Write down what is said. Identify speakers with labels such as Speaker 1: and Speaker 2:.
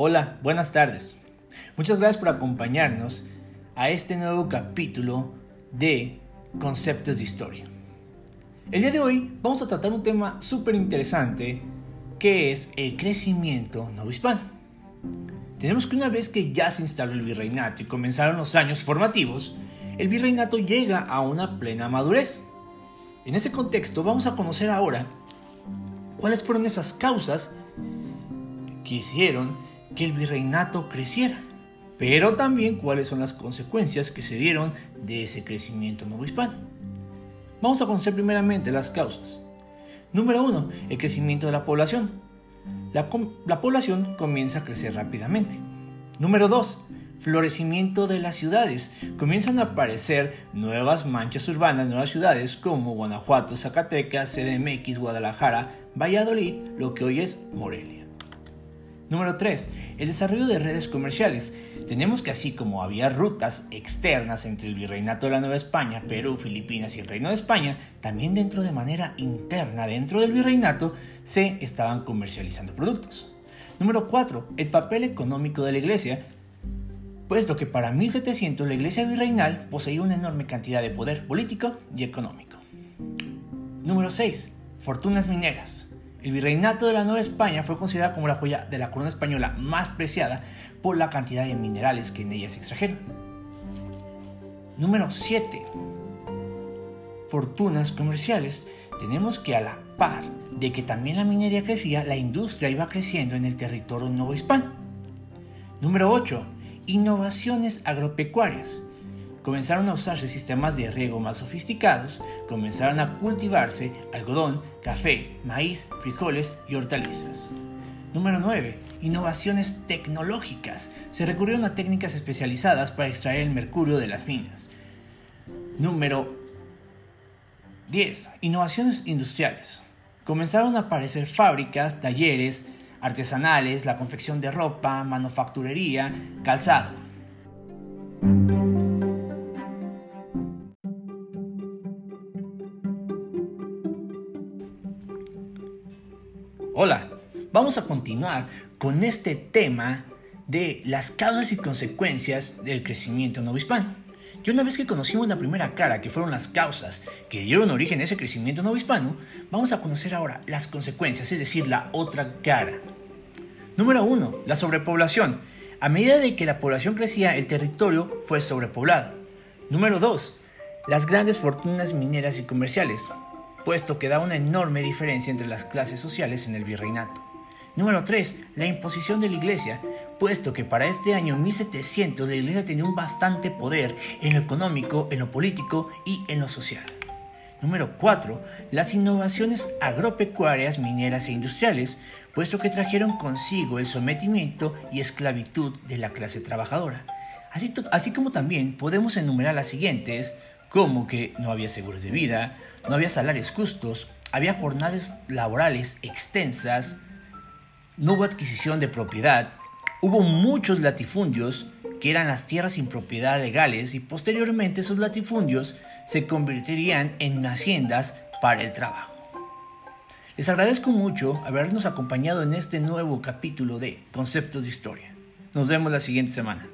Speaker 1: Hola, buenas tardes. Muchas gracias por acompañarnos a este nuevo capítulo de Conceptos de Historia. El día de hoy vamos a tratar un tema súper interesante que es el crecimiento novohispano. Tenemos que una vez que ya se instaló el virreinato y comenzaron los años formativos, el virreinato llega a una plena madurez. En ese contexto vamos a conocer ahora cuáles fueron esas causas que hicieron que el virreinato creciera, pero también cuáles son las consecuencias que se dieron de ese crecimiento nuevo hispano. Vamos a conocer primeramente las causas. Número 1. El crecimiento de la población. La, la población comienza a crecer rápidamente. Número 2. Florecimiento de las ciudades. Comienzan a aparecer nuevas manchas urbanas, nuevas ciudades como Guanajuato, Zacatecas, CDMX, Guadalajara, Valladolid, lo que hoy es Morelia. Número 3. El desarrollo de redes comerciales. Tenemos que así como había rutas externas entre el Virreinato de la Nueva España, Perú, Filipinas y el Reino de España, también dentro de manera interna dentro del Virreinato se estaban comercializando productos. Número 4. El papel económico de la Iglesia. Puesto que para 1700 la Iglesia virreinal poseía una enorme cantidad de poder político y económico. Número 6. Fortunas mineras. El virreinato de la Nueva España fue considerado como la joya de la corona española más preciada por la cantidad de minerales que en ella se extrajeron. Número 7. Fortunas comerciales. Tenemos que a la par de que también la minería crecía, la industria iba creciendo en el territorio nuevo hispano. Número 8. Innovaciones agropecuarias comenzaron a usarse sistemas de riego más sofisticados, comenzaron a cultivarse algodón, café, maíz, frijoles y hortalizas. Número 9. Innovaciones tecnológicas. Se recurrieron a técnicas especializadas para extraer el mercurio de las minas. Número 10. Innovaciones industriales. Comenzaron a aparecer fábricas, talleres artesanales, la confección de ropa, manufacturería, calzado. Hola, vamos a continuar con este tema de las causas y consecuencias del crecimiento novohispano. Y una vez que conocimos la primera cara, que fueron las causas que dieron origen a ese crecimiento novohispano, vamos a conocer ahora las consecuencias, es decir, la otra cara. Número 1. La sobrepoblación. A medida de que la población crecía, el territorio fue sobrepoblado. Número 2. Las grandes fortunas mineras y comerciales puesto que da una enorme diferencia entre las clases sociales en el virreinato. Número 3. La imposición de la Iglesia, puesto que para este año 1700 la Iglesia tenía un bastante poder en lo económico, en lo político y en lo social. Número 4. Las innovaciones agropecuarias, mineras e industriales, puesto que trajeron consigo el sometimiento y esclavitud de la clase trabajadora. Así, así como también podemos enumerar las siguientes, como que no había seguros de vida, no había salarios justos, había jornadas laborales extensas, no hubo adquisición de propiedad, hubo muchos latifundios que eran las tierras sin propiedad legales y posteriormente esos latifundios se convertirían en haciendas para el trabajo. Les agradezco mucho habernos acompañado en este nuevo capítulo de Conceptos de Historia. Nos vemos la siguiente semana.